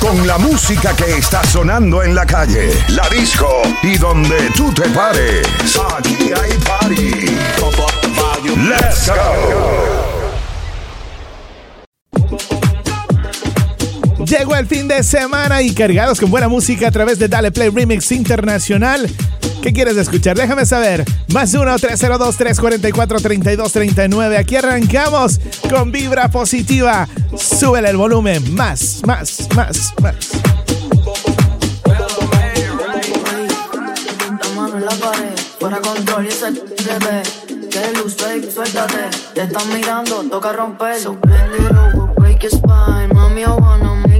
Con la música que está sonando en la calle, la disco y donde tú te pares. Aquí hay party. Let's go. Llegó el fin de semana y cargados con buena música a través de Dale Play Remix Internacional. ¿Qué quieres escuchar? Déjame saber. Más 1-302-344-3239. Aquí arrancamos con vibra positiva. Súbele el volumen. Más, más, más, más. fuera control y ese bebé. Que luz, fake, suéltate. Te están mirando, toca romper. So bend it over, break your spine. Mami, I wanna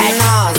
yo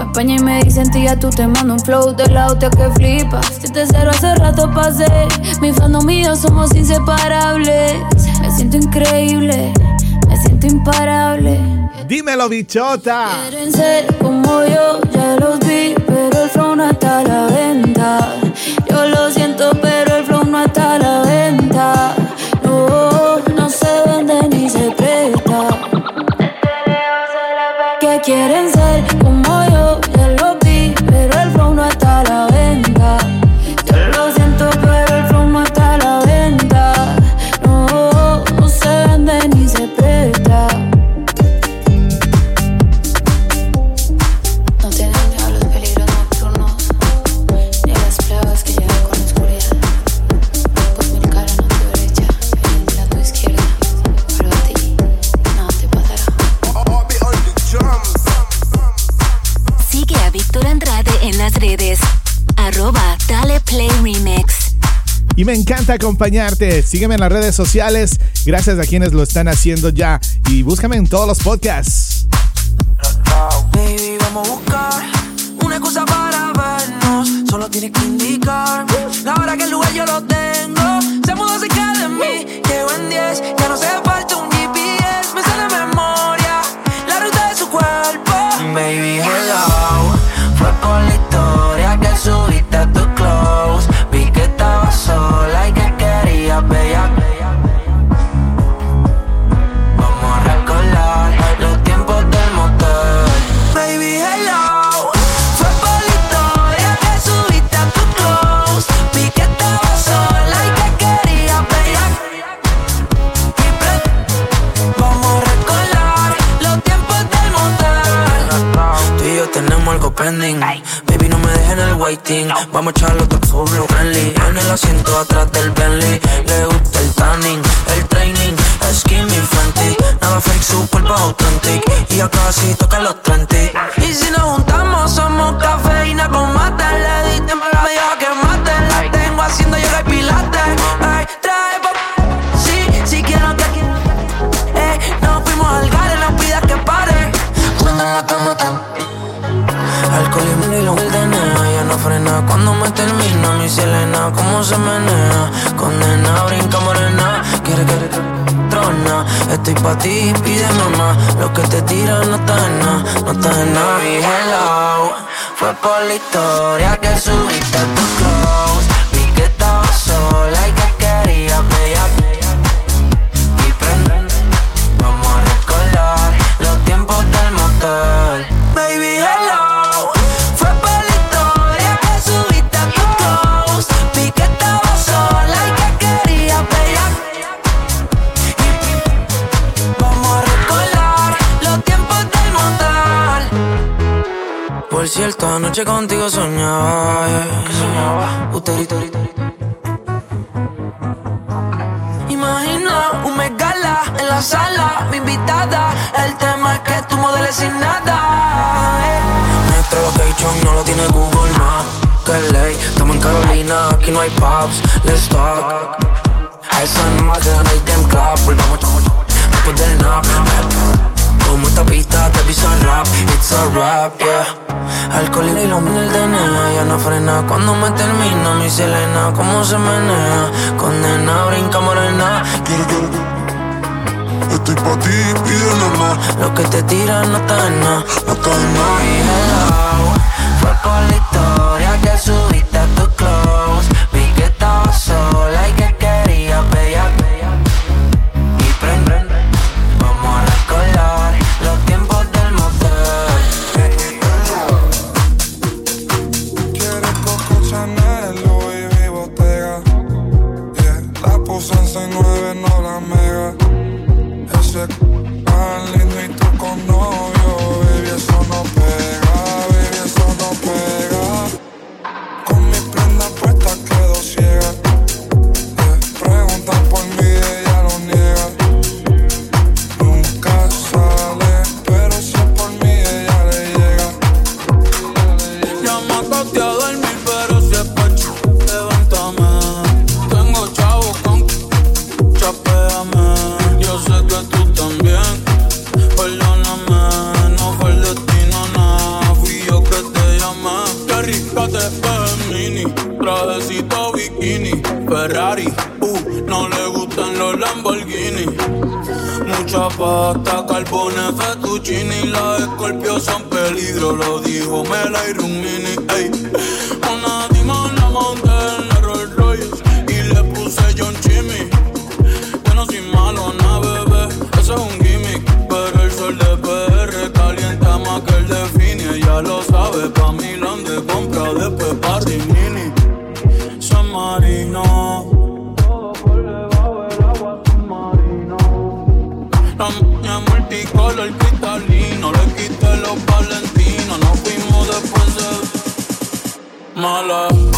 España y me dicen tía, tú te mando un flow de la hostia que flipas. Siete cero hace rato pasé, mi fandom mío somos inseparables. Me siento increíble, me siento imparable. Dímelo, bichota. Quieren ser como yo, ya los vi, pero el phone hasta la venta. me encanta acompañarte. Sígueme en las redes sociales. Gracias a quienes lo están haciendo ya. Y búscame en todos los podcasts. casi toca los 30 pa' ti, pide mamá. Lo que te tiran no está en nada, no está en nada. Mi hello fue por la historia que subiste La noche contigo soñaba. Yeah. soñaba? Uh, Usted, Imagina un megala en la sala, mi invitada. El tema es que tú modeles sin nada. Yeah. Nuestra location no lo tiene Google Maps. Que ley, estamos en Carolina, aquí no hay pubs. Let's talk. Hay San Marcos, no hay Game Club. Volvamos, después del nap. Como esta pista te pisa rap, it's a rap, yeah. Alcohol y lo mil DNA, ya no frena cuando me termina mi Selena, cómo se menea, condena, brinca morena. Quiero, quiero, quiero. Estoy pa' ti, pide normal. Lo que te tiran no está en nada, no está en nada. Y hello, oh, fue por la historia. love.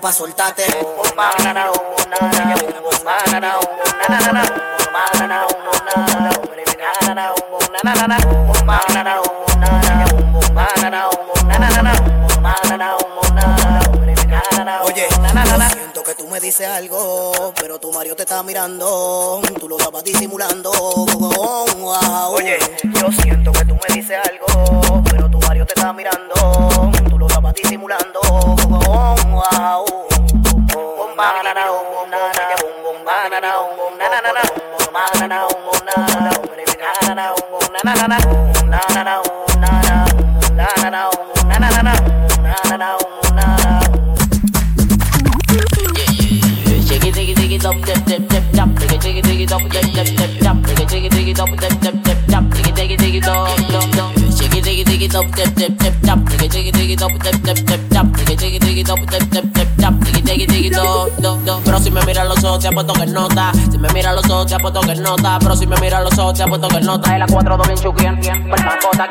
para pa' soltarte. Si me mira los ojos, te apuesto que nota. Pero si me mira los ojos, te apuesto que nota. Y la 4 2 bien chuquien,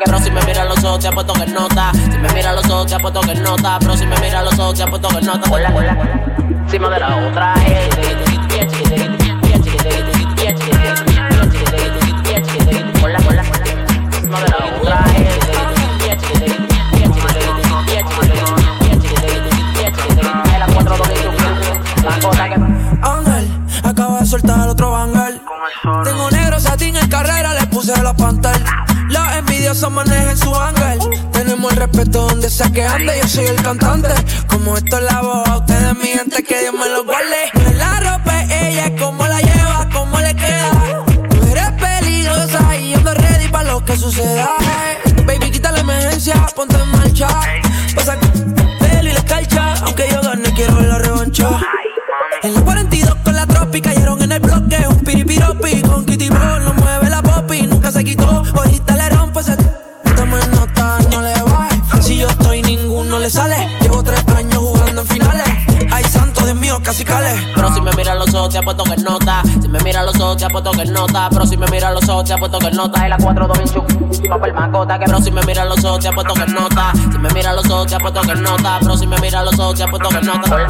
Pero si me mira los ojos, te apuesto que nota. Si me mira los ojos, te apuesto que nota. Pero si me mira los ojos, te apuesto que nota. Hola, hola. Encima de la otra, eh. Hola, Los envidiosos manejan su ángel. Tenemos el respeto donde sea que ande. Yo soy el cantante. Como esto es la voz, ustedes, mi gente, que Dios me lo guarde. Es la ropa, ella, es como la lleva, cómo le queda. Tú eres peligrosa y ando ready para lo que suceda. Baby, quita la emergencia, ponte en marcha. Pasa pelo y la escarcha. Aunque yo gane, quiero la revancha. En la 42 con la tropi cayeron en el bloque. Un piripiropi con Kitty Ball. Ninguno le sale. Llevo tres años jugando en finales. Ay, santo Dios mío, casi cale. Pero si me mira los ojos, te apuesto que nota. Si me mira los ojos, te apuesto que nota. Pero si me mira los ojos, te apuesto que nota. Y la 4 2 bien chup. Papel macota. Que pero si me mira los ojos, te apuesto que nota. Si me mira los ojos, te apuesto que nota. Pero si me mira los ojos, te apuesto que nota.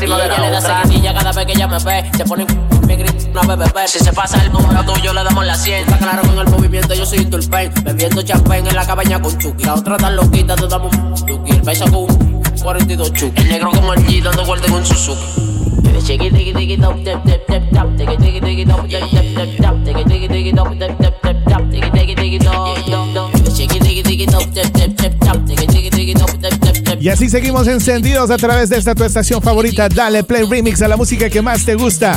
Y ella le da seguidilla cada vez que ella me ve. Se pone mi grito una bebé. Si se pasa el número tuyo, le damos la 100. Está claro con el movimiento, yo soy Turpain. Bebiendo champagne en la cabaña con Chucky. La otra tan loquita, te damos un Negro como el G dando con Y así seguimos encendidos a través de esta tu estación favorita. Dale play remix a la música que más te gusta.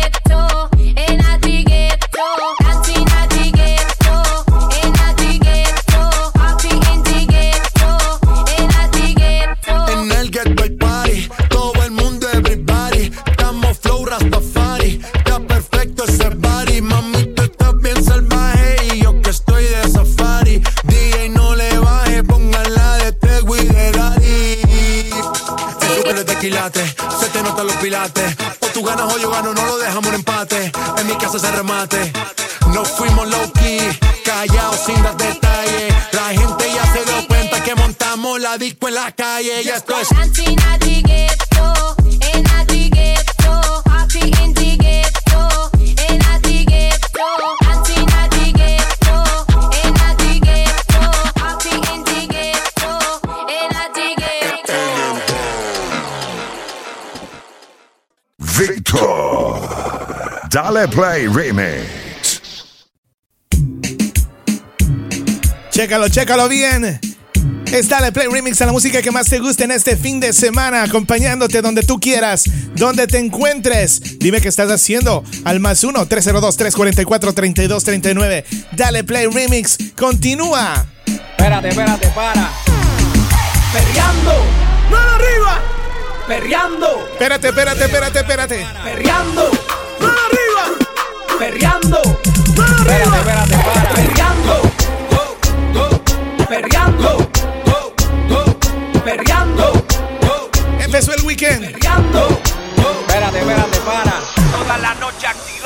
de remate. Nos fuimos low key, callados sin dar detalles. La gente ya se dio cuenta que montamos la disco en la calle. Y esto es. Dale Play Remix. Chécalo, chécalo bien. Es Dale Play Remix a la música que más te gusta en este fin de semana, acompañándote donde tú quieras, donde te encuentres. Dime qué estás haciendo al más 1-302-344-3239. Dale Play Remix, continúa. Espérate, espérate, para. Perreando, mano arriba. Perreando. Espérate, espérate, espérate, espérate. Perreando perreando. Espérate, espérate, para. Perreando. Go, go. Perreando. Go, go. Perreando. Empezó el weekend. Perreando. Espérate, espérate, para. Toda la noche activa.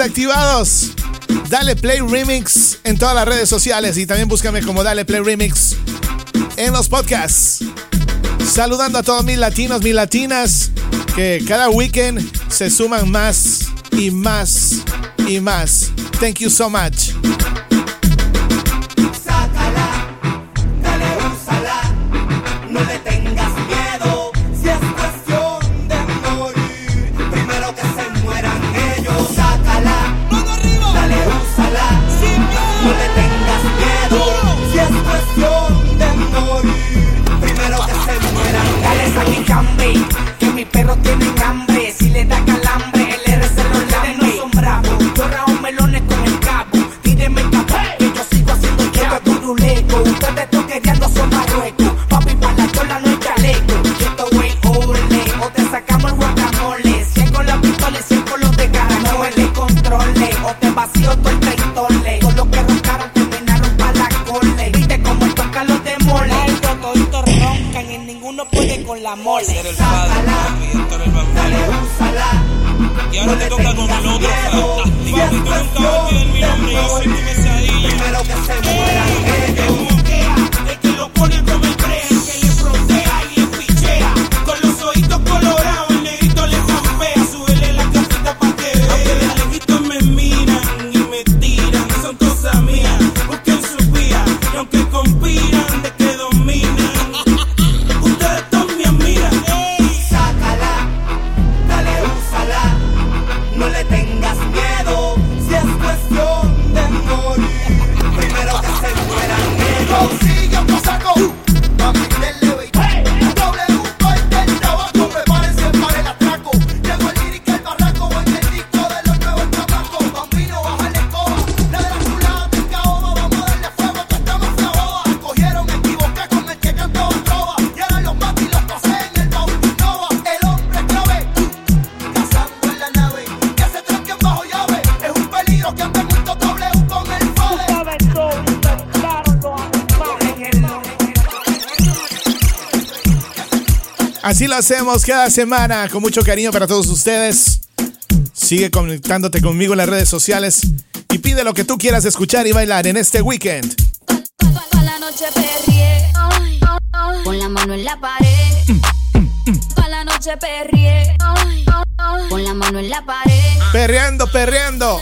activados. Dale Play Remix en todas las redes sociales y también búscame como Dale Play Remix en los podcasts. Saludando a todos mis latinos, mis latinas, que cada weekend se suman más y más y más. Thank you so much. Así lo hacemos cada semana, con mucho cariño para todos ustedes. Sigue conectándote conmigo en las redes sociales y pide lo que tú quieras escuchar y bailar en este weekend. La mano en la pared. La mano en la pared. Perreando, perreando.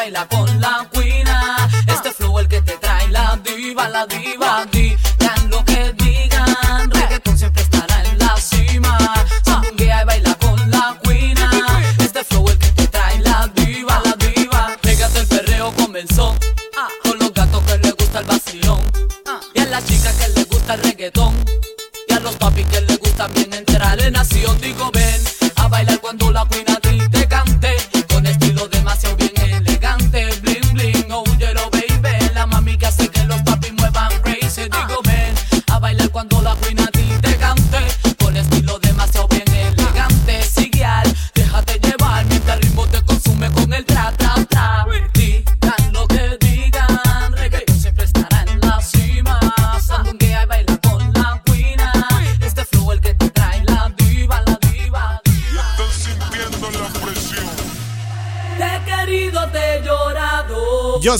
baila con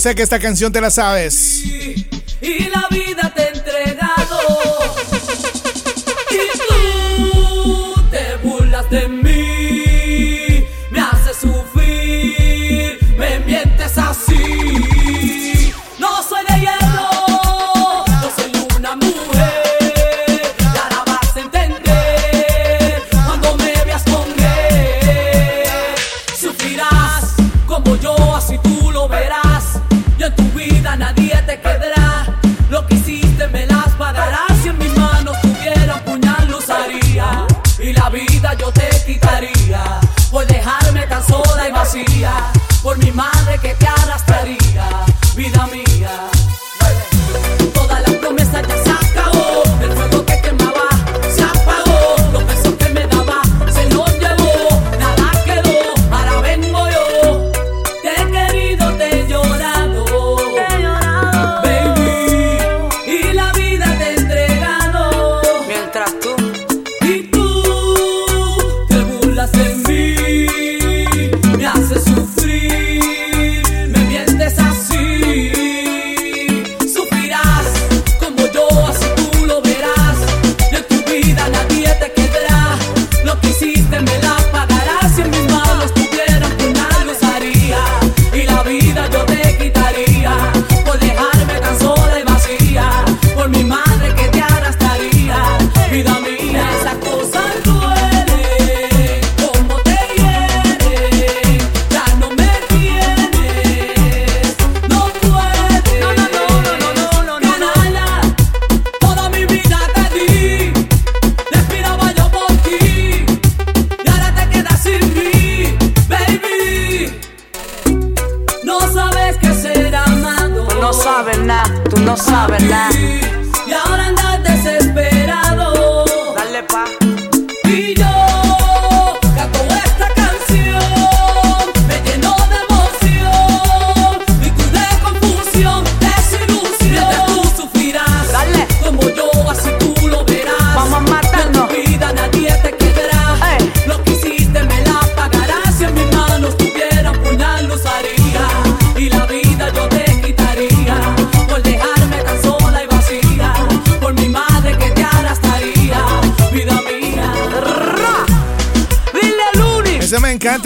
sé que esta canción te la sabes.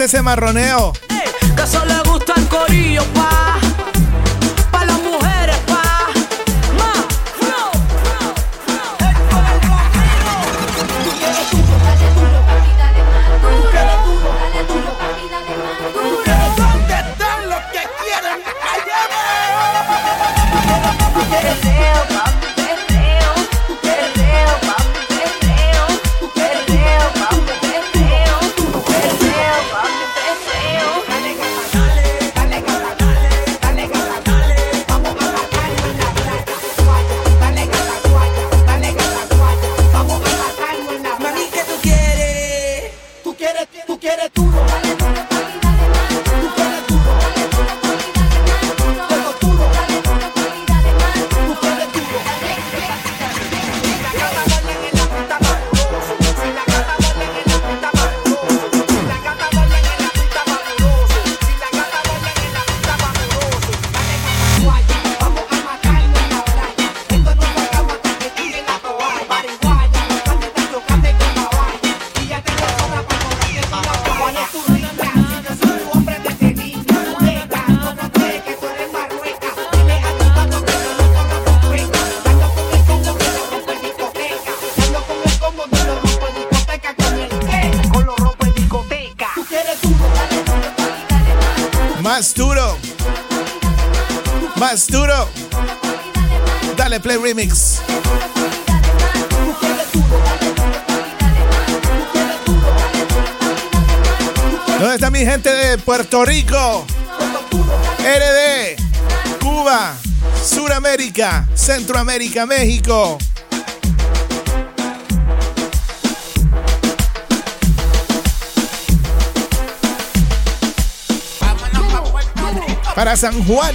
ese marroneo. Hey, que eso le gusta el corillo, pa. Centroamérica, México. Para San Juan.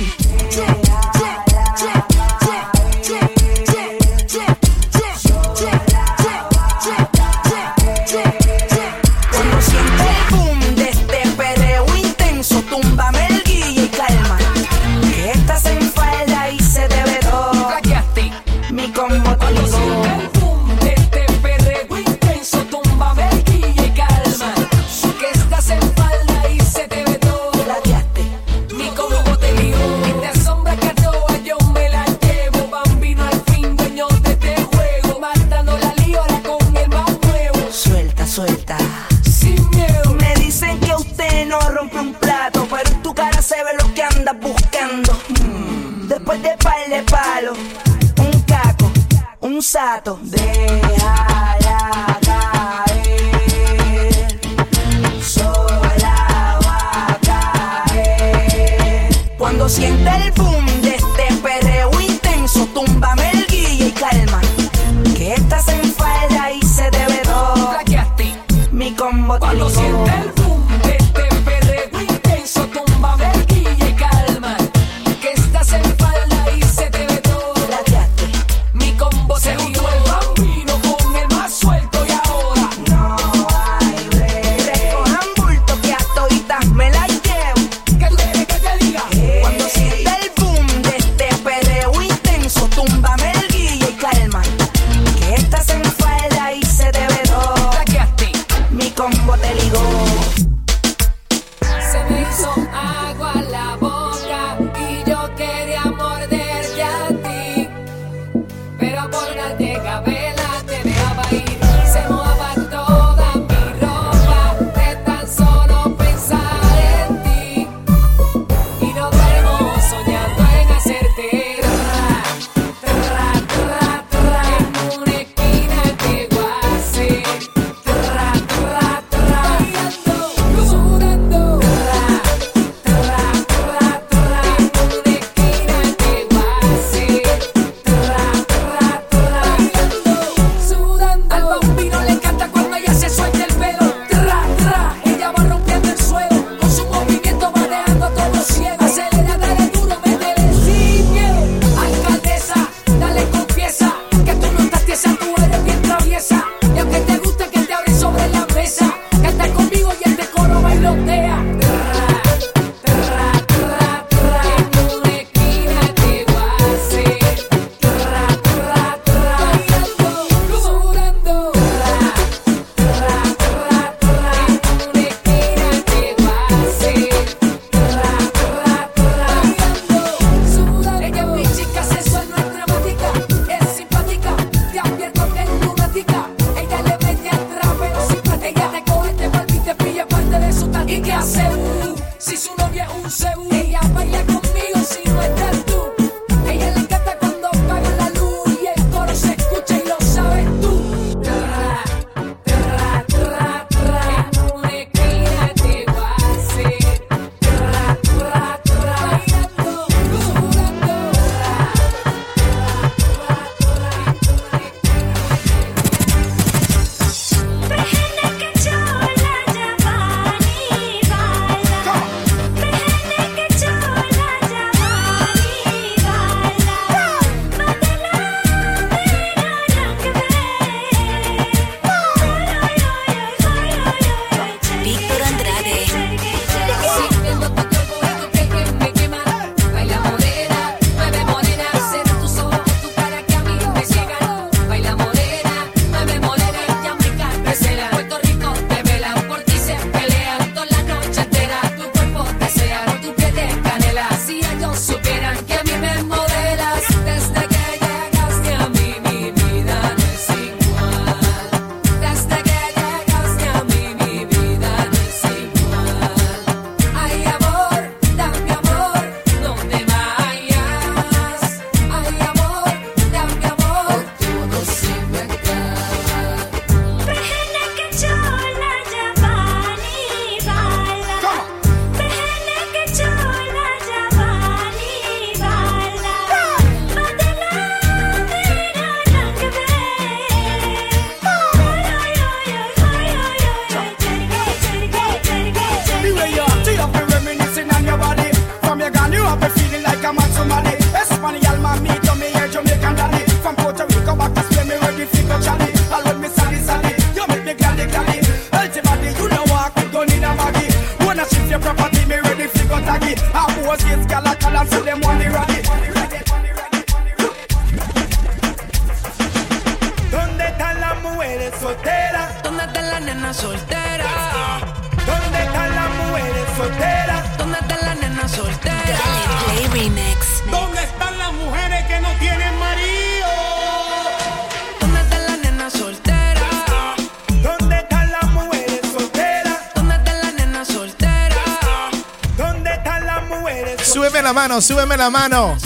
súbeme la mano.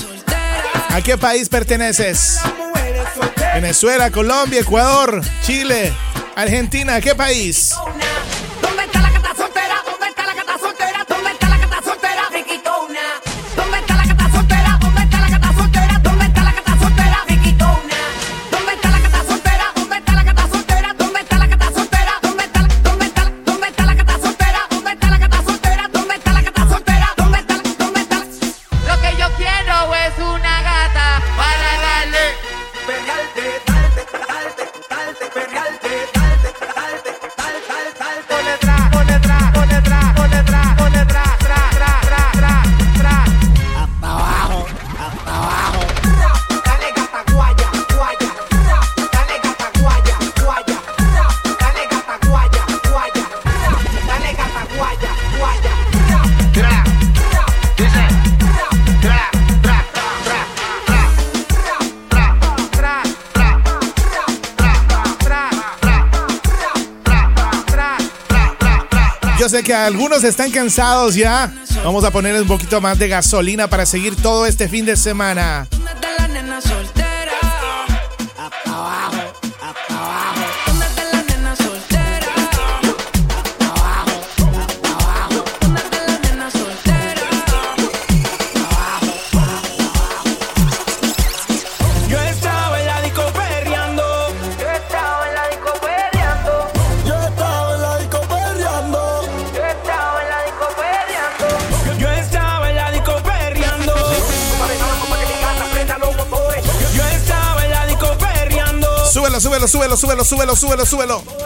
¿A qué país perteneces? Venezuela, Colombia, Ecuador, Chile, Argentina, ¿qué país? algunos están cansados ya. Vamos a poner un poquito más de gasolina para seguir todo este fin de semana. súbelo, súbelo, súbelo, súbelo, súbelo.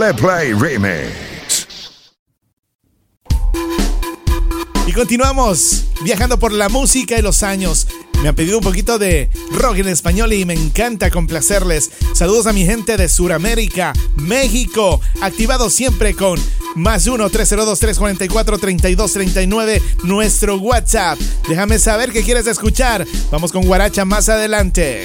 Dale Play Remix. Y continuamos viajando por la música y los años. Me han pedido un poquito de rock en español y me encanta complacerles. Saludos a mi gente de Sudamérica, México, activado siempre con más 1-302-344-3239, nuestro WhatsApp. Déjame saber qué quieres escuchar. Vamos con Guaracha más adelante.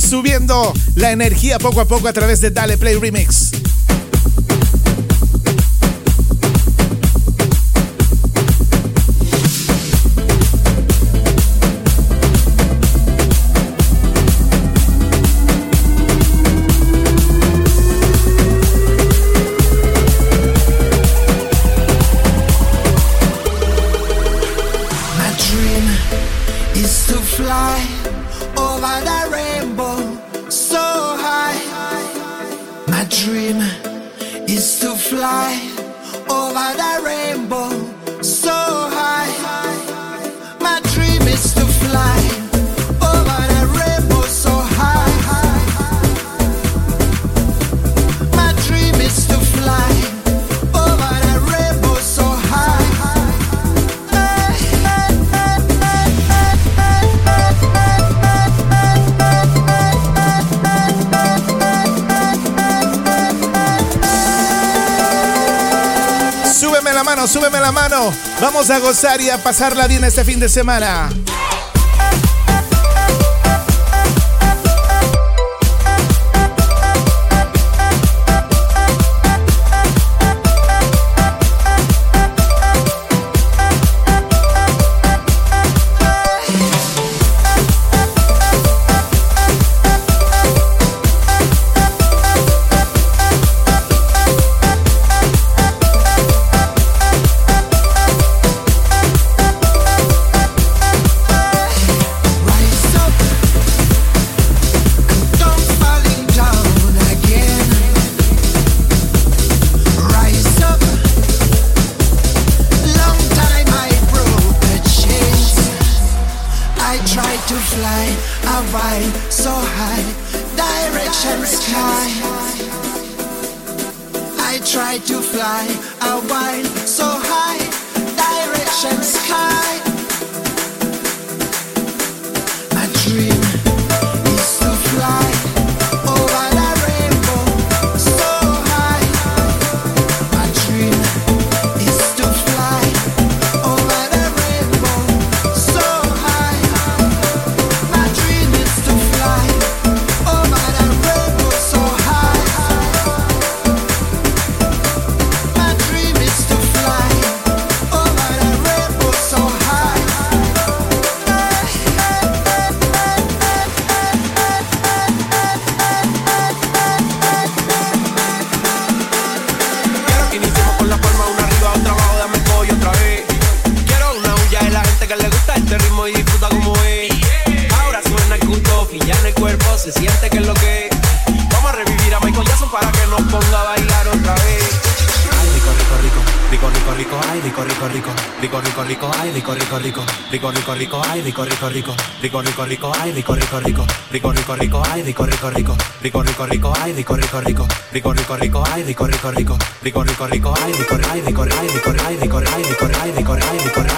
Subiendo la energía poco a poco a través de Dale Play Remix. Mano, súbeme la mano. Vamos a gozar y a pasarla bien este fin de semana. Rico, rico, ay, rico, rico, rico, rico, rico, rico, ay, rico, rico, rico, rico, rico, rico, ay, rico, rico, rico, rico, rico, rico, ay, rico, rico, rico, rico, rico, rico, ay, rico, ay, rico, ay, rico, ay, rico, ay, rico, ay, rico, ay, rico, ay, rico,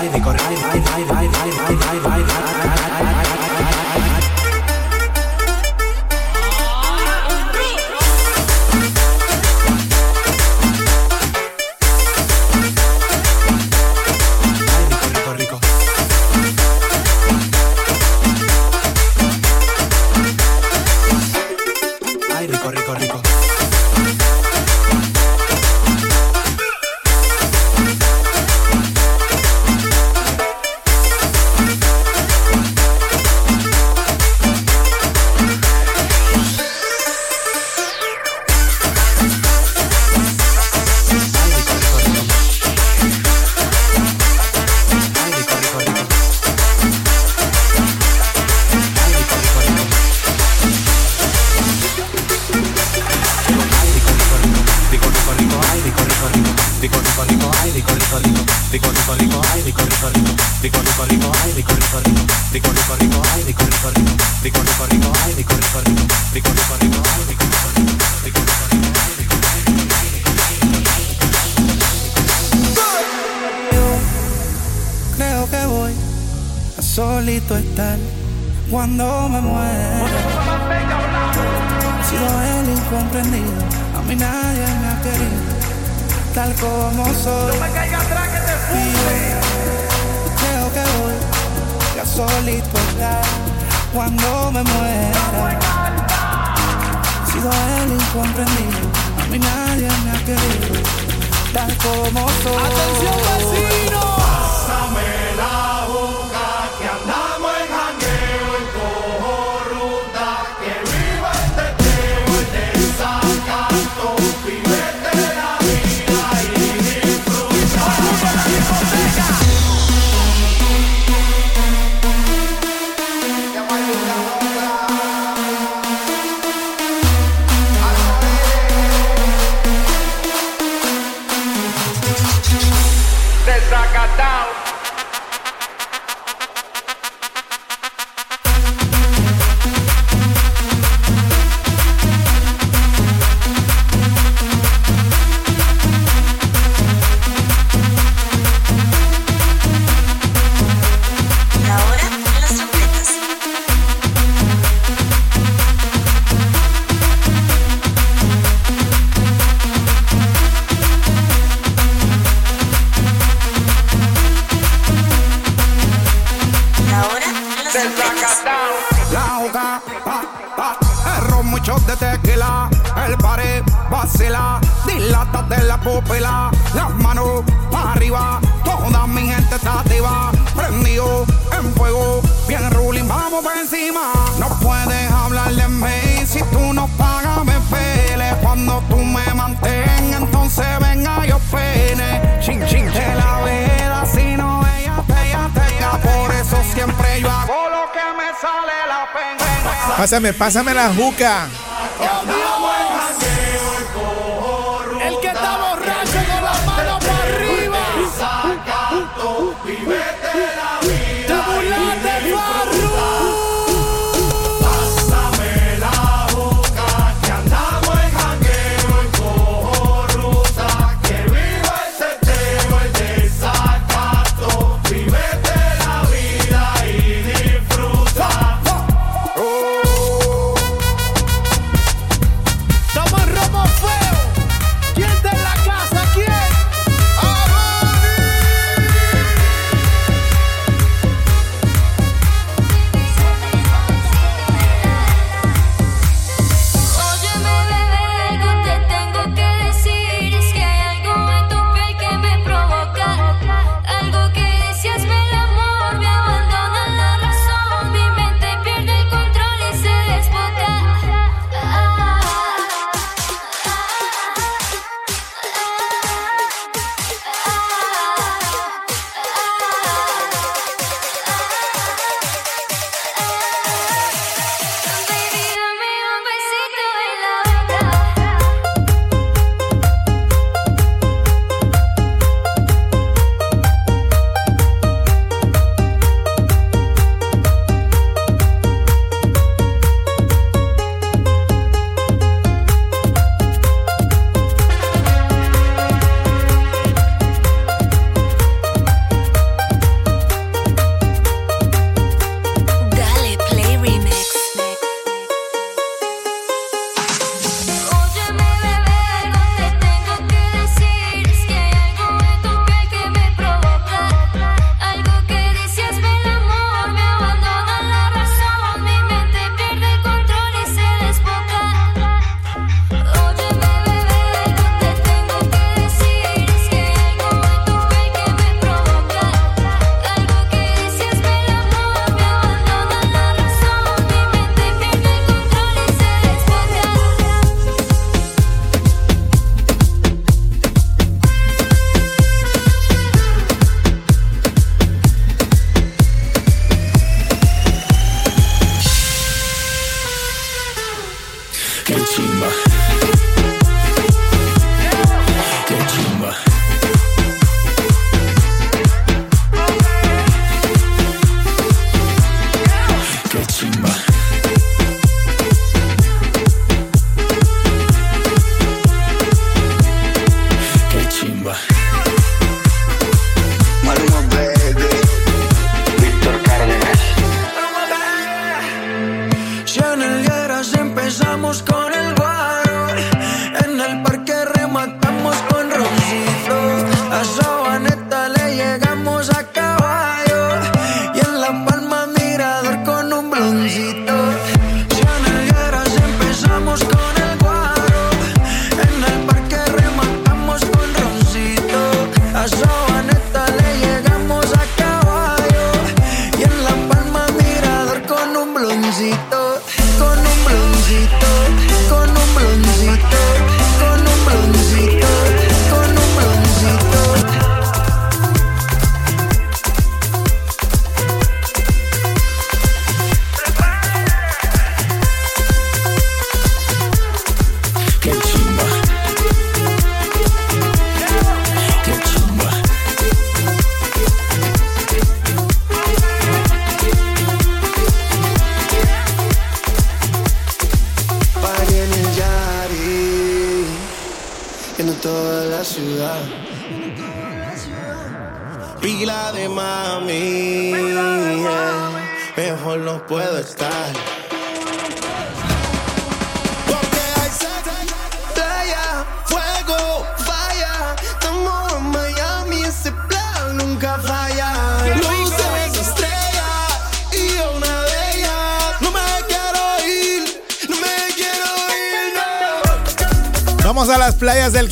rico rico rico rico rico ay rico rico rico rico rico rico ay rico rico rico rico rico Creo que voy a solito estar cuando me muera. He sido el incomprendido, a mí nadie me ha querido, tal como soy. No me caiga atrás que te solito estar cuando me muera. Sido el incomprendido, a mí nadie me ha querido, tal como soy. ¡Atención, vecino! Pásamela. Pásame, pásame la juca.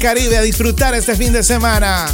Caribe a disfrutar este fin de semana.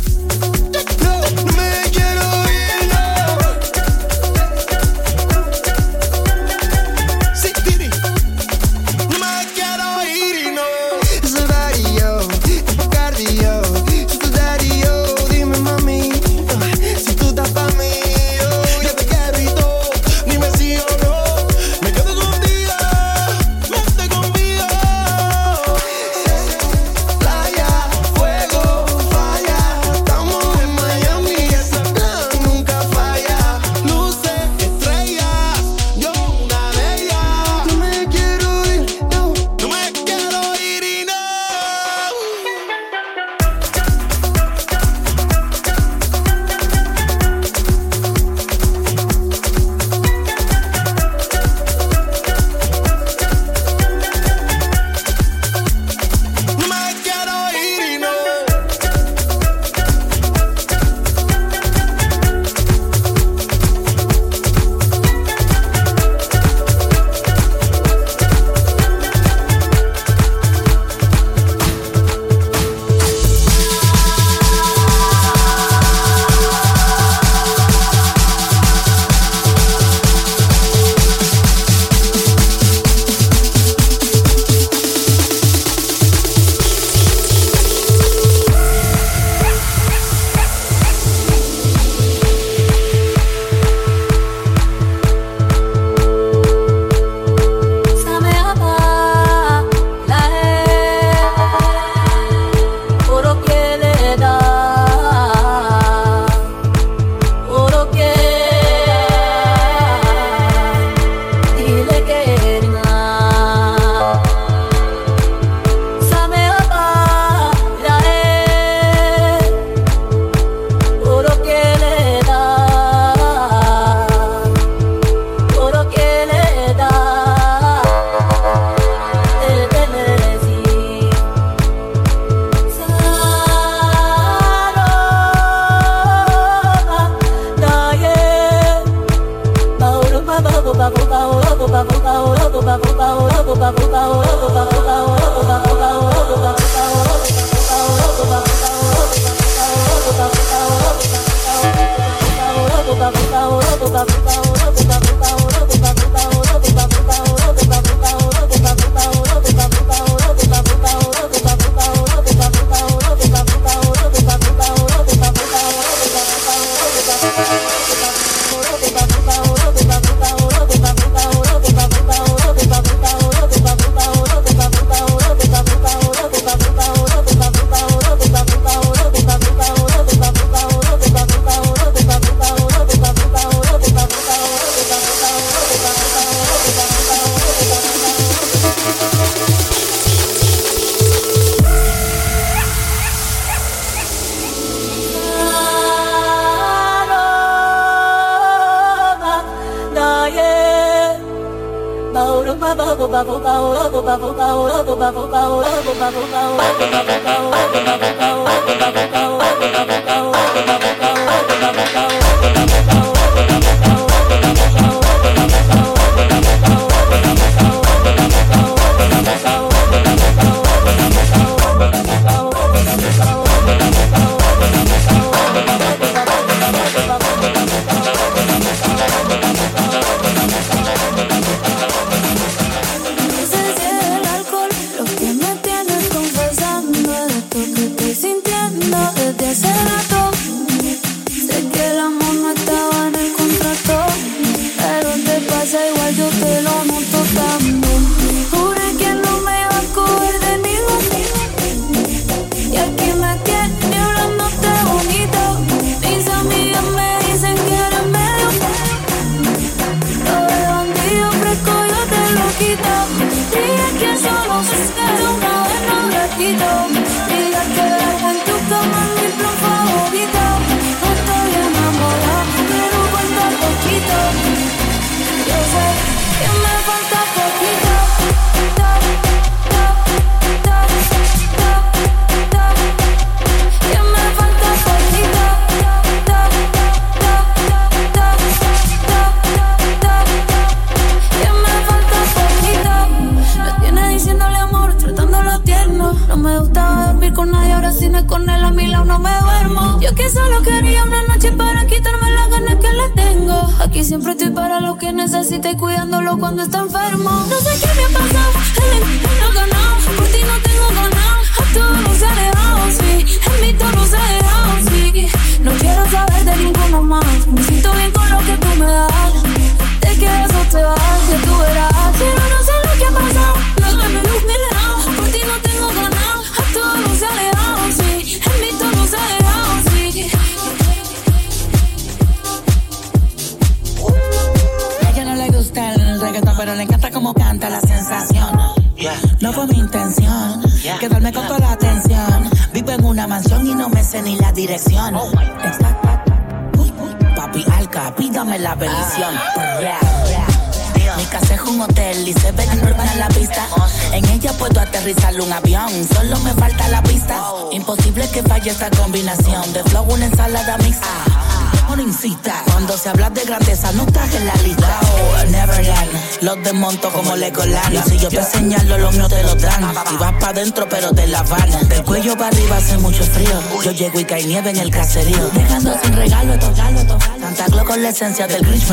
Nieve en el caserío. Dejando sin regalo estos galos. Santa Claus con la esencia del Grinch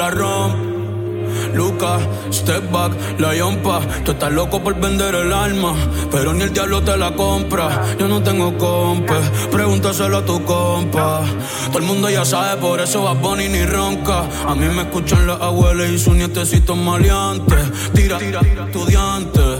la rompa. Lucas, step back, la yompa. Tú estás loco por vender el alma, pero ni el diablo te la compra. Yo no tengo compa, pregúntaselo a tu compa. Todo el mundo ya sabe, por eso va Bonnie ni ronca. A mí me escuchan las abuelas y sus nietecitos maleantes. Tira, tira, estudiantes.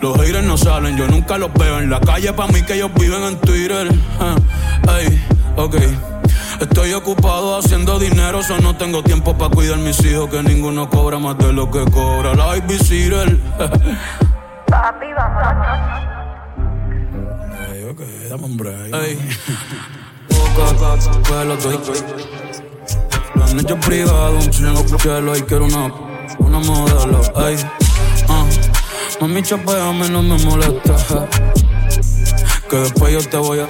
Los haters no salen, yo nunca los veo en la calle. Pa' mí que ellos viven en Twitter. Ah, Ey, ok. Estoy ocupado haciendo dinero, so no tengo tiempo para cuidar mis hijos, que ninguno cobra más de lo que cobra la babysitter. Papi, vámonos. Ey, ok, dame un break. Ey. Boca, pues lo doy. Los niños privados, un chingo porque lo hay, quiero una, una modelo. Ey. Mami, chapeame, no me molesta. Que después yo te voy a.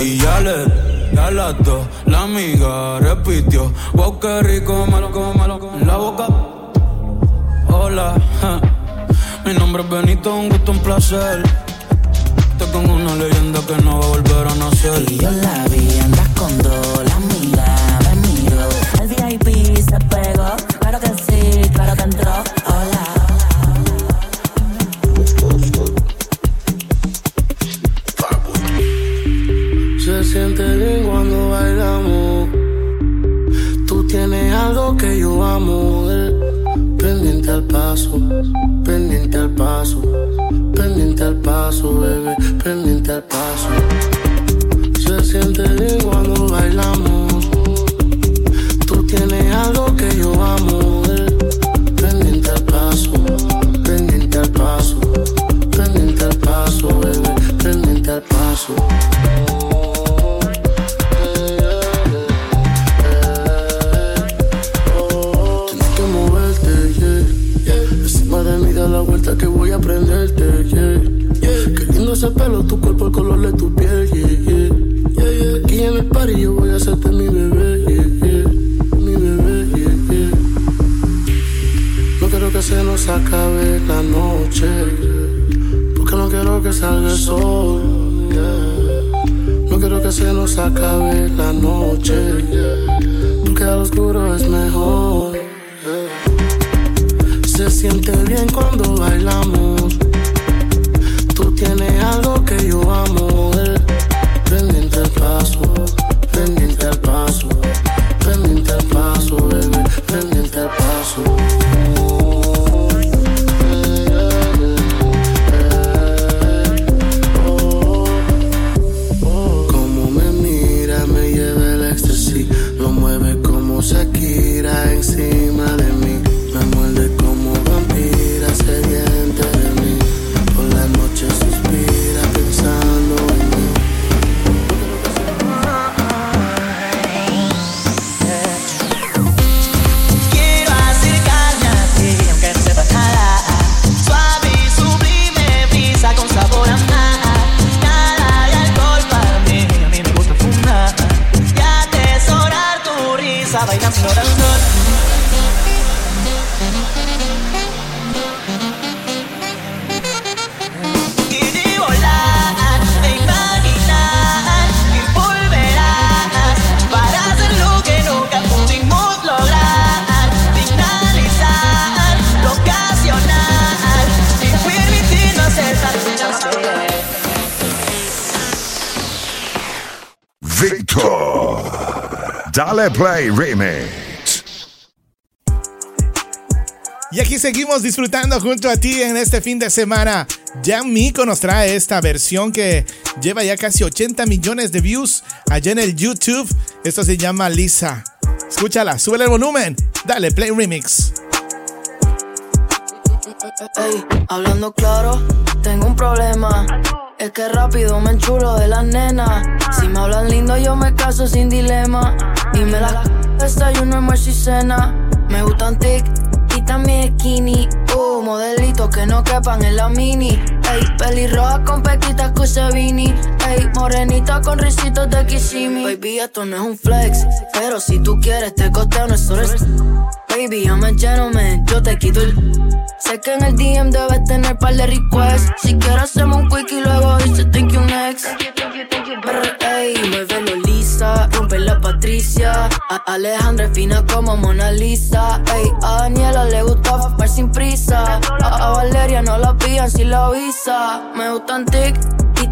Y ya le, ya las dos, la amiga repitió. Wow, qué rico, me lo como, lo en la boca. Hola, mi nombre es Benito, un gusto, un placer. Estoy con una leyenda que no va a volver a nacer. Y yo la vi, andas con dos, la amiga me. El VIP se pegó, claro que sí, claro que entró. Pendiente al paso, pendiente al paso, pendiente al paso, bebé, pendiente al paso. Se siente bien cuando bailamos. Tú tienes algo que yo amo. Pendiente al paso, pendiente al paso, pendiente al paso, bebé, pendiente al paso. Ese pelo, tu cuerpo, el color de tu piel, yeah, yeah. Yeah. Aquí en el party yo voy a hacerte mi bebé, yeah, yeah. Mi bebé, yeah, yeah. No quiero que se nos acabe la noche. Porque no quiero que salga el sol. No quiero que se nos acabe la noche. Porque al oscuro es mejor. Se siente bien cuando bailamos. Tú tienes algo que yo amo. Play Remix. Y aquí seguimos disfrutando junto a ti en este fin de semana. Ya Miko nos trae esta versión que lleva ya casi 80 millones de views allá en el YouTube. Esto se llama Lisa. Escúchala, sube el volumen. Dale, play remix. Ey, hablando claro, tengo un problema. Es que rápido me enchulo de las nenas. Si me hablan lindo, yo me caso sin dilema. Y me la desayuno, almuerzo y cena. Me gustan tic y también skinny. Uh, modelitos que no quepan en la mini. Ey, pelirroja con pequitas Cusevini. Ey, morenita con risitos de Kissimmee. Baby, esto no es un flex. Pero si tú quieres, te costeo, no es solo Baby, I'm a gentleman, yo te quito el. Sé que en el DM debes tener par de requests. Si quieres, hacemos un quick y luego dice thank you next. Ey, muévelo lisa, rompe la Patricia. A Alejandra es fina como Mona Lisa. Ey, a Daniela le gusta fumar sin prisa. A, a Valeria no la pillan si la avisa. Me gustan tic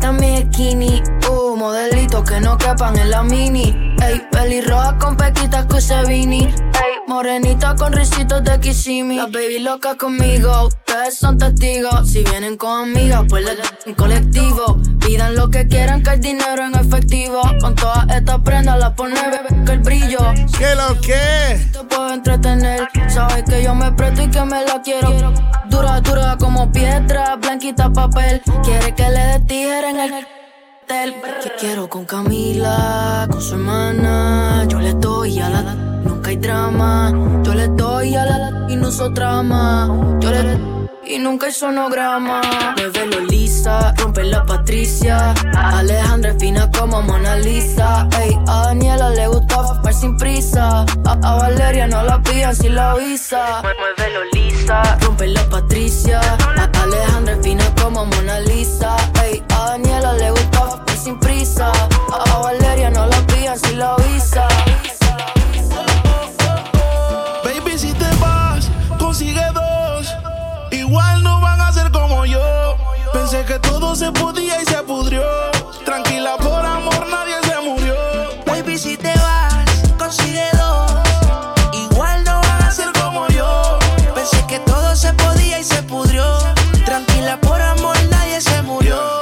también skinny. Uh, modelitos que no quepan en la mini. Ey, pelirroja con pequitas Cusevini. Ey, morenita con risitos de Kissimmee. Las baby locas conmigo, ustedes son testigos. Si vienen con amigas, pues les en colectivo. Pidan lo que quieran, que el dinero en efectivo. Con todas estas prendas las pone bebé, que el brillo. ¿Qué lo que? Te puedo entretener. Sabes que yo me presto y que me la quiero. Dura, dura como piedra, blanquita papel. Quiere que le dé tijera en el hotel. Que quiero con Camila, con su hermana. Yo le doy a la. Nunca hay drama. Yo le doy a la. Y no uso trama. Yo le. Y nunca hay sonograma. Muévelo lisa, rompe la Patricia. Alejandra es fina como Mona Lisa. Ey, a Daniela le gusta fumar sin prisa. A, Valeria no la pillan si la avisa. Muévelo lisa, rompe la Patricia. A, Alejandra es fina como Mona Lisa. Sin prisa. A, a Valeria no la pillan si la avisa. Baby, si te vas, consigue dos. Igual no van a ser como yo. Pensé que todo se podía y se pudrió. Tranquila, por amor nadie se murió. Baby, si te vas, consigue dos. Igual no van a ser como yo. Pensé que todo se podía y se pudrió. Tranquila, por amor nadie se murió.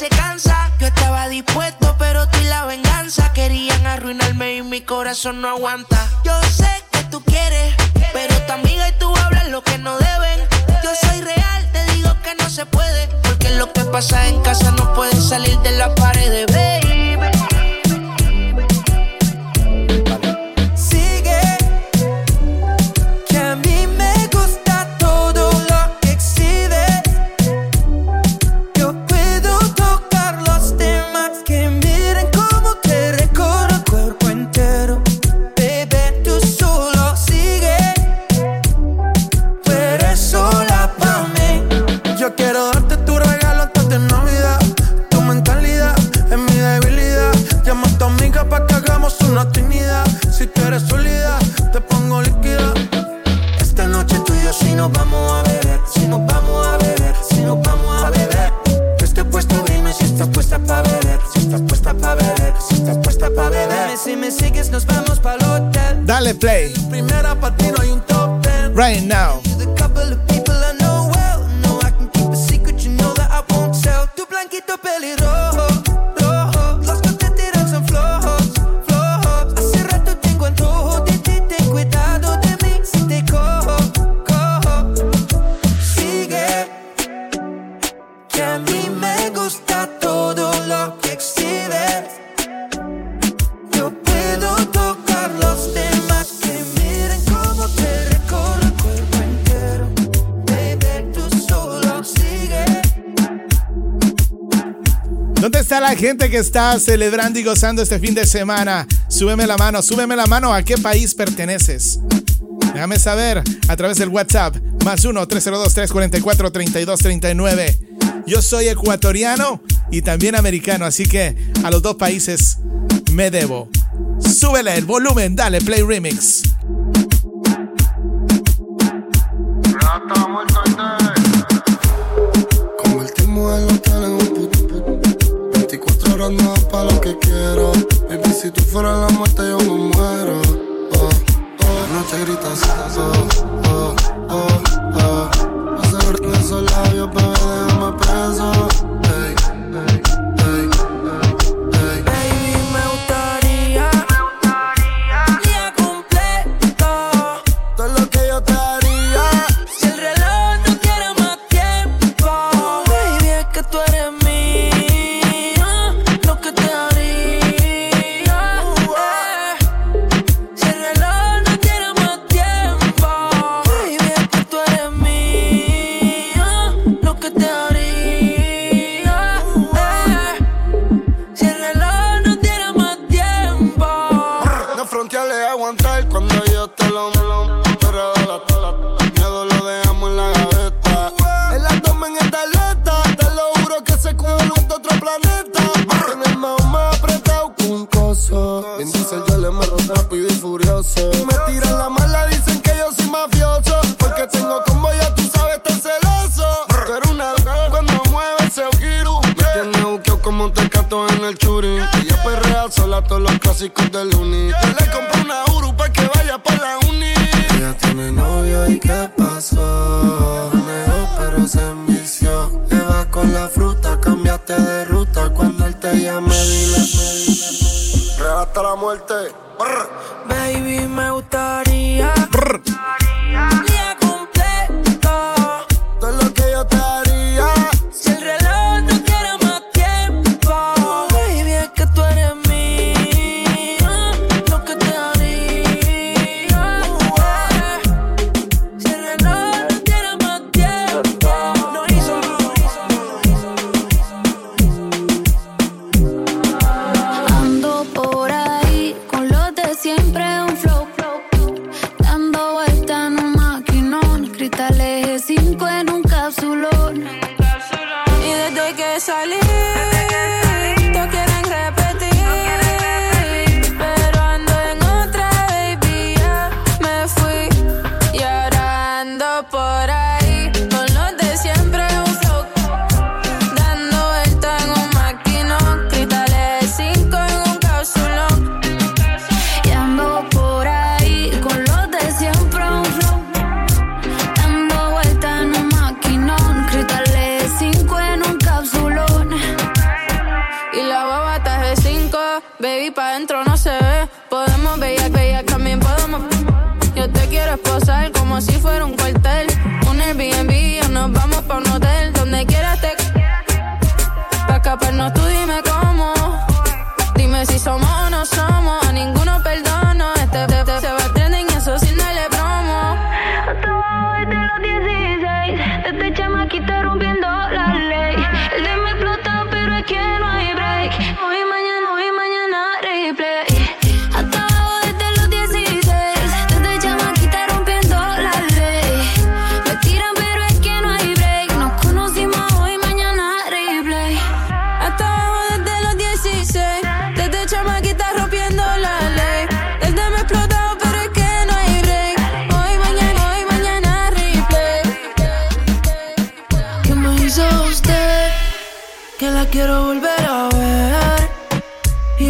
Se cansa. Yo estaba dispuesto, pero tú y la venganza querían arruinarme y mi corazón no aguanta. Yo sé que tú quieres, pero tu amiga y tú hablan lo que no deben. Yo soy real, te digo que no se puede. Porque lo que pasa en casa no puede salir de la pared, baby. sigues, nos vamos pa'l hotel. Dale play. Primera pa' ti no hay un top ten. Right now. The couple of people I know well. No, I can keep a secret, you know that I won't tell. Tu blanquito pelirrojo. está la gente que está celebrando y gozando este fin de semana? Súbeme la mano, súbeme la mano. ¿A qué país perteneces? Déjame saber a través del WhatsApp más 1-302-344-3239. Yo soy ecuatoriano y también americano, así que a los dos países me debo. Súbele el volumen, dale play remix.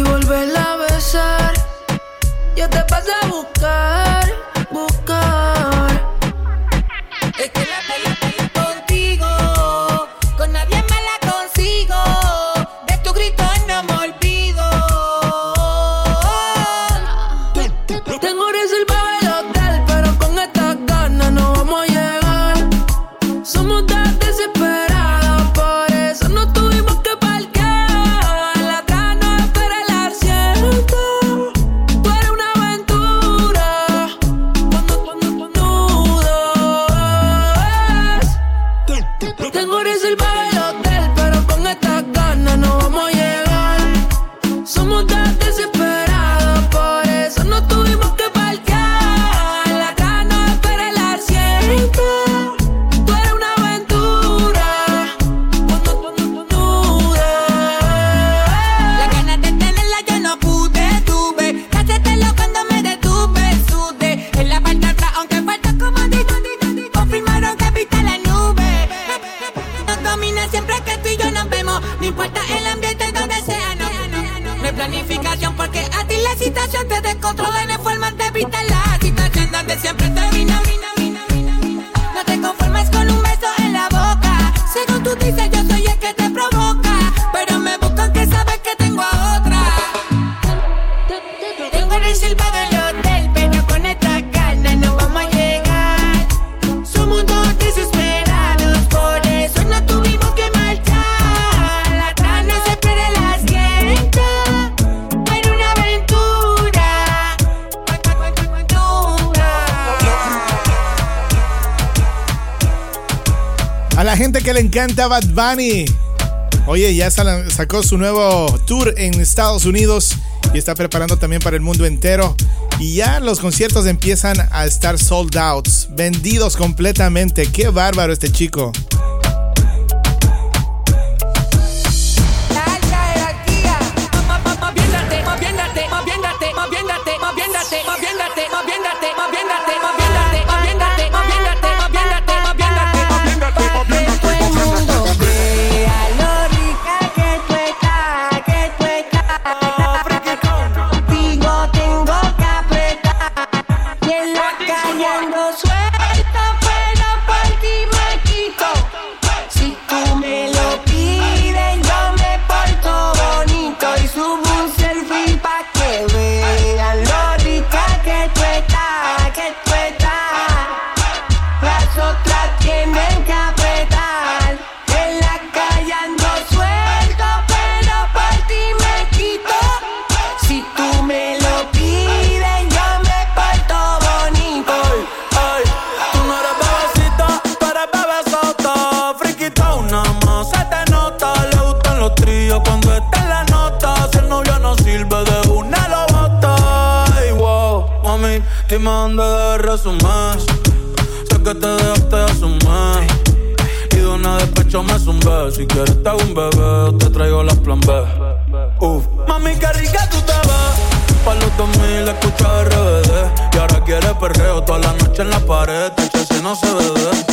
y volverla a besar. Yo te paso a buscar le encanta Bad Bunny. Oye, ya sacó su nuevo tour en Estados Unidos y está preparando también para el mundo entero. Y ya los conciertos empiezan a estar sold out, vendidos completamente. Qué bárbaro este chico. la escucha RBD. Y ahora quiere perreo toda la noche en la pared. Si no se ve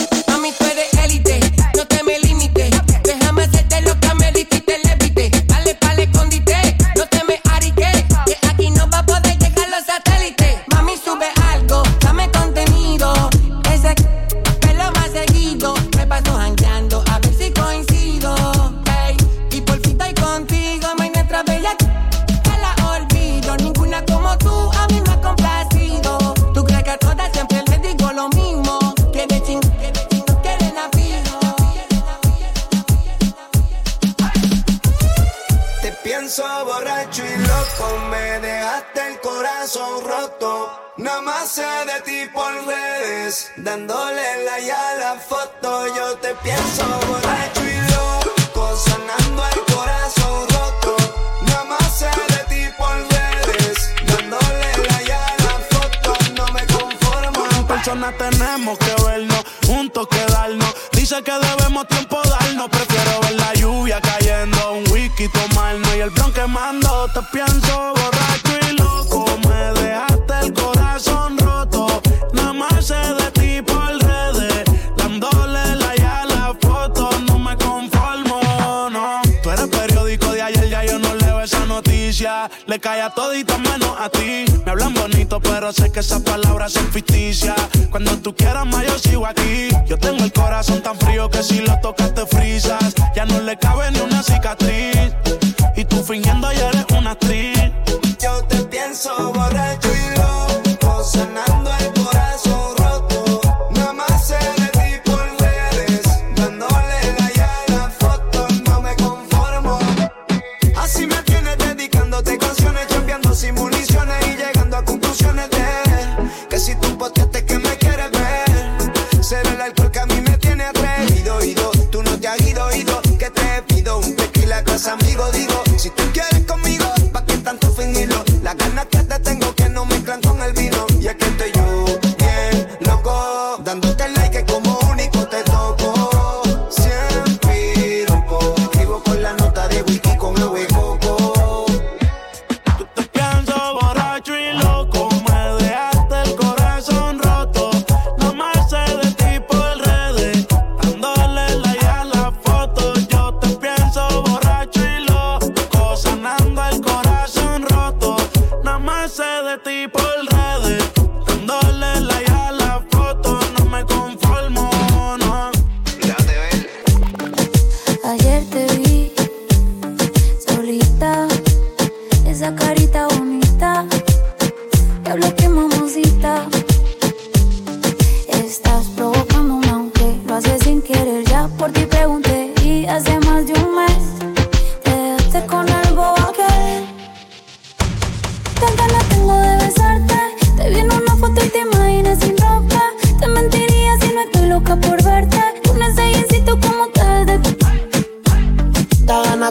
Ya no le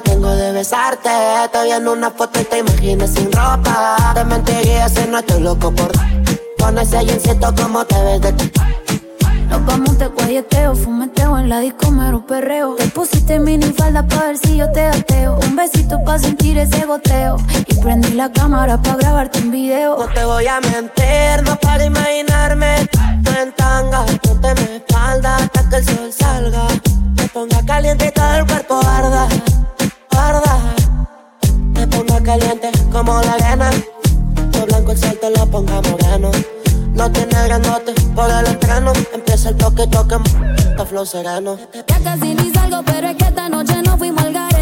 Tengo de besarte. Te vi en una foto y te imaginas sin ropa. Te mentiría si no estoy loco por Con ese jeansito como te ves de Nos vamos de guayeteo, fumeteo en la disco, mero perreo. Te pusiste mini falda pa' ver si yo te gateo. Un besito pa' sentir ese goteo. Y prendí la cámara pa' grabarte un video. No te voy a mentir, no para imaginarme tú en tanga, ponte mi espalda hasta que el sol salga. Ponga caliente todo el cuerpo arda, arda. Me ponga caliente como la arena. Lo blanco el sol te lo ponga moreno. No tiene grandote por el entreno. Empieza el toque, toque, está flow sereno. Ya casi ni salgo, pero es que esta noche no fuimos al garete.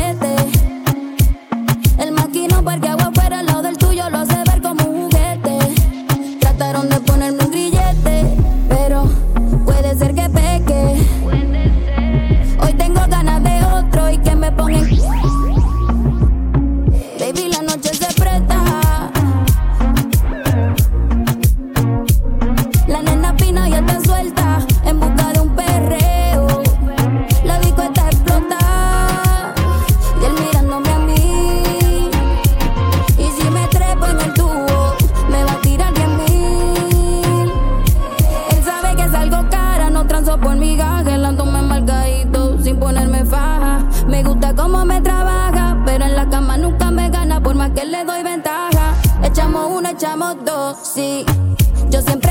Echamos dos, sí. Yo siempre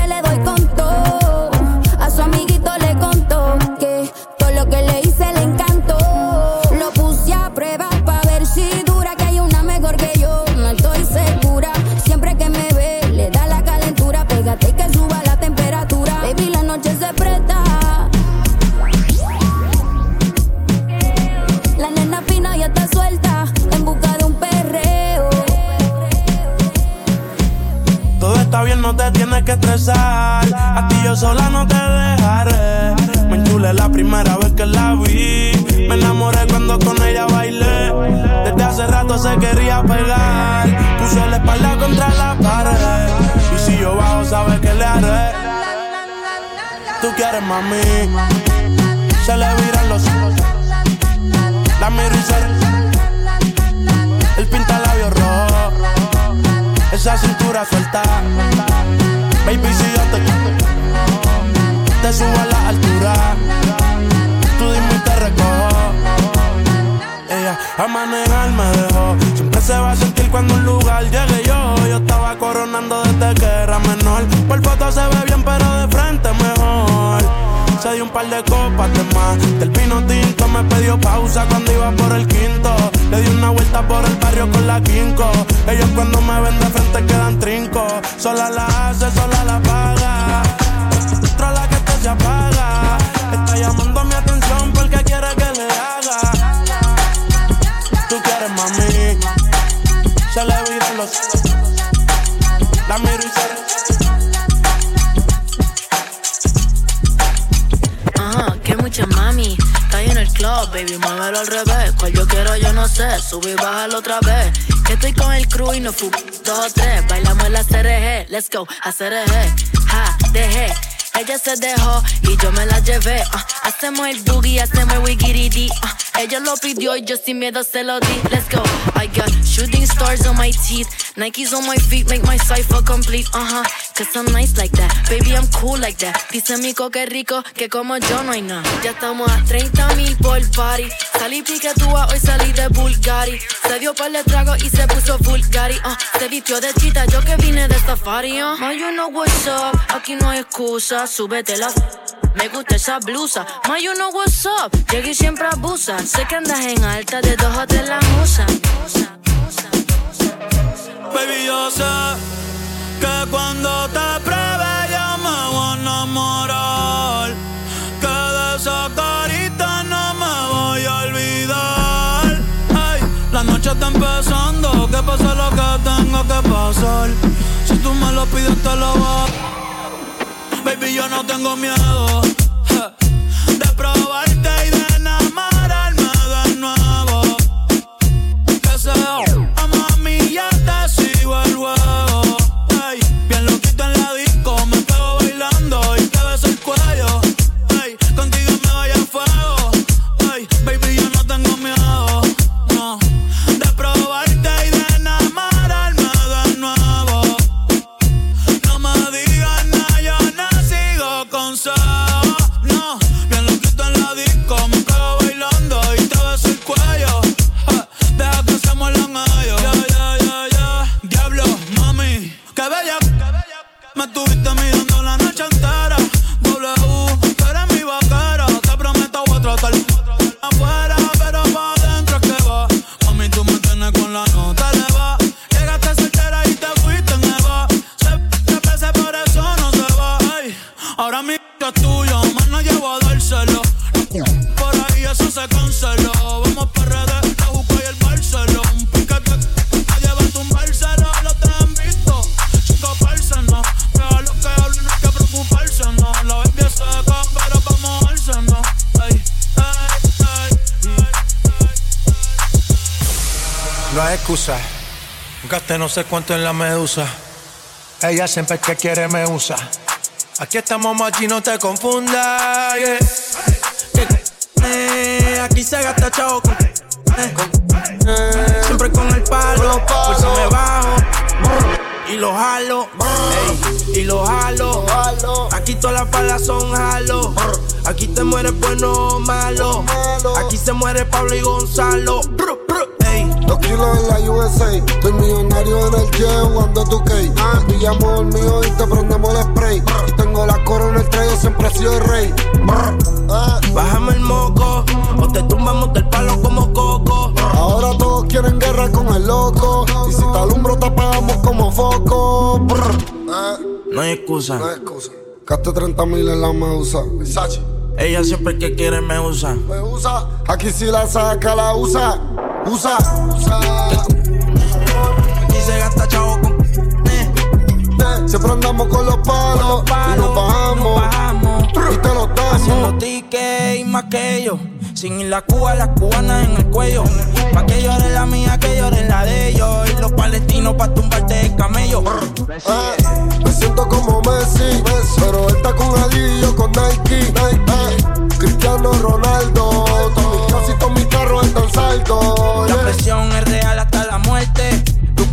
estresar. A ti yo sola no te dejaré. Me enchulé la primera vez que la vi. Me enamoré cuando con ella bailé. Desde hace rato se quería pegar. Puso la espalda contra la pared. Y si yo bajo, sabes que le haré. Tú quieres mami. Se le viran los ojos. La miro y. El pinta labios rojo esa cintura suelta. Baby, si yo te te subo a la altura, tú dime y te recojo. Ella a manejar me dejó. Siempre se va a sentir cuando un lugar llegue yo. Yo estaba coronando desde que era menor. Por foto se ve bien, pero de frente mejor. Se dio un par de copas de más. Del vino tinto me pidió pausa cuando iba por el quinto. Le di una vuelta por el barrio con la quinco. cuando me ven de frente quedan trinco. Sola la hace, sola la paga. Otra la que te se apaga. Está llamando mi atención porque quiere que le haga. Tú quieres mami. Se le viran los. Club, baby, muévelo al revés. Cual yo quiero, yo no sé. Sube y bájalo otra vez. Que estoy con el crew y no fu dos o tres. Bailamos la CRG, let's go, a CRG. Ja, dejé. Ella se dejó y yo me la llevé. ah. hacemos el boogie, hacemos el wigiridi. ah. Ella lo pidió y yo sin miedo se lo di. Let's go. I got shooting stars on my teeth. Nikes on my feet make my cipher complete. Uh huh. Cause I'm nice like that. Baby, I'm cool like that. Dice Mico que rico, que como yo no hay nada. Ya estamos a 30 mil por party. Salí piquetúa, hoy salí de Bulgari. Se dio par de trago y se puso Bulgari. Uh, se vistió de chita, yo que vine de safari. Uh. Ma, you know what's up. Aquí no hay excusa. Súbete la. Me gusta esa blusa. Ma, you know what's up. Llegué y siempre abusa. Sé que andas en alta de dos o tres la musa. Baby, yo sé que cuando te pruebe yo me voy a enamorar. Que de esa carita no me voy a olvidar. Ay, la noche está empezando, que pase lo que tenga que pasar. Si tú me lo pides, te lo voy Baby, yo no tengo miedo. De tuviste mirando No hay excusa. Gasté no sé cuánto en la medusa. Ella siempre que quiere me usa. Aquí estamos machi, no te confundas. yeah. Eh, aquí se gasta chavo con, eh, eh, Siempre con el palo, por si me bajo y lo jalo, ey, y lo jalo. Aquí todas las balas son jalo. Aquí te mueres bueno o malo. Aquí se muere Pablo y Gonzalo. Ey. Dos kilos en la USA, estoy millonario en el jet jugando tu cake. Pillamos el mío y te prendemos el spray. Y tengo la corona el traje, siempre he sido el rey. Eh. Bájame el moco, o te tumbamos del palo como coco. Ahora todos quieren guerra con el loco. Y si te alumbro, te apagamos como foco. No hay excusa. No hay excusa. Gaste 30 mil en la medusa. Versace. Ella siempre que quiere me usa. Me usa. Aquí si la saca, la usa. Usa. Usa. Aquí se gasta chavo con Eh, Siempre andamos con los palos. y nos bajamos. Y te los damos. Haciendo tickets y más que ellos. Sin ir la Cuba, las cubanas en el cuello. Pa' que llore la mía, que llore la de ellos. Y los palestinos pa' tumbarte el camello. Eh, me siento como Messi, pero él está con Ali yo con Nike. Eh, Cristiano Ronaldo, todos mis casi todos mis carros están saldos. La presión es real hasta la muerte. Tú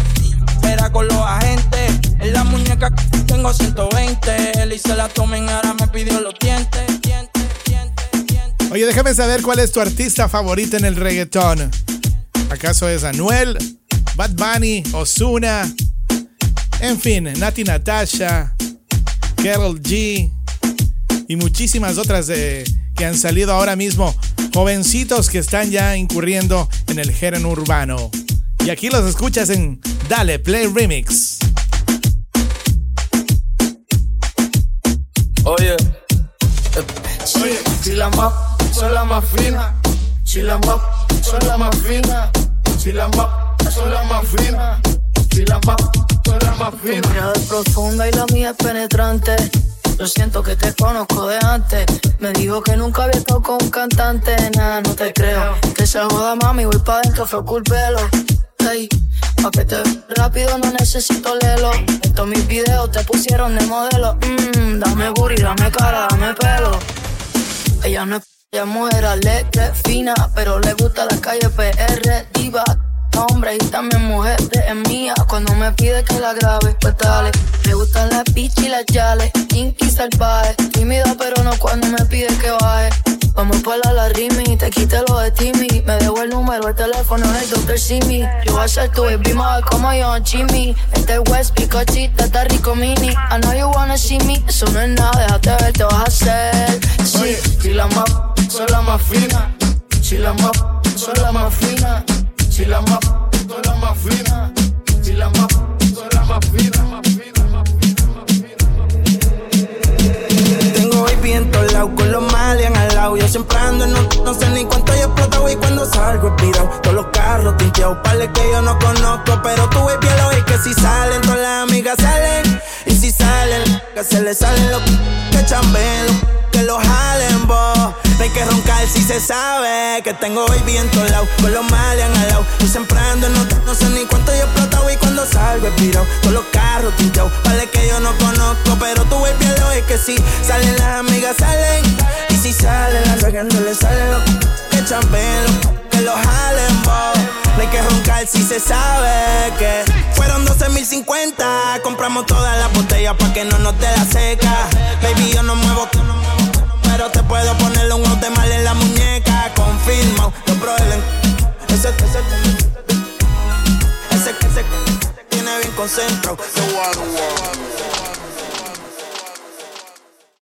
espera con los agentes. En la muñeca tengo 120. Él y se la tomen, ahora me pidió los dientes. Oye, déjame saber cuál es tu artista favorito en el reggaetón. ¿Acaso es Anuel, Bad Bunny, Ozuna? En fin, Nati Natasha, Carol G y muchísimas otras de- que han salido ahora mismo. Jovencitos que están ya incurriendo en el género urbano. Y aquí los escuchas en Dale Play Remix. Oye, eh, oye, si la más, son la más fina. Si la más, son la más fina. Si la más, son la más fina. Si la más, son la más Tu fina. mirada es profunda y la mía es penetrante. Yo siento que te conozco de antes. Me dijo que nunca había estado con un cantante. Nada, no te creo. Que se joda, mami, voy pa' dentro, fue culpelo. Hey, pa' que te rápido no necesito lelo. En todos mis videos te pusieron de modelo. Mmm, dame booty, dame cara, dame pelo. Ella no es ella mujer alegre, fina, pero le gusta la calle PR, diva. Hombre y también mujer es mía. Cuando me pide que la grabe, pues dale. Me gustan las bitch y las yales, kinky salvaje. Tímida, pero no cuando me pide que baje. Vamos por la, rimi, te quite lo de Timmy. Me dejo el número, el teléfono del Dr. Simi. Yo voy a ser tu baby mother como yo, Jimmy. Este West Picochita está rico mini. I know you wanna see me, eso no es nada, déjate ver, te vas a hacer. Sí, si la más, son la más fina. Si la más, son la más fina. Si la más, son la más fina. Si la más, son la más fina. más fina, más fina, más Tengo baby en todos lados, con los malian al lado. Yo siempre ando en no, no sé ni cuánto yo explotado y cuando salgo he. Todos los carros tinteados, pales que yo no conozco. Pero tú bien lo que si salen, todas las amigas salen. Si salen, que se les salen los que chambeen, los que los jalen, bo. No hay que roncar si se sabe que tengo en todos lados, con los malian al lado. Yo siempre ando en no, no sé ni cuánto yo explotado y cuando salgo he pirado. Todos los carros tinteados, pales que yo no conozco. Pero tú ves bien lo que si salen las amigas salen. Y si salen las que no le salen los que chambeen, los que los jalen, bo. Hay que roncar si se sabe que fueron 12.050. Compramos todas las botellas pa' que no nos dé la seca. Baby, yo no muevo, pero te puedo ponerle un de mal en la muñeca. Confirmo, no problema. Ese, ese, ese, ese, ese tiene bien concentrado.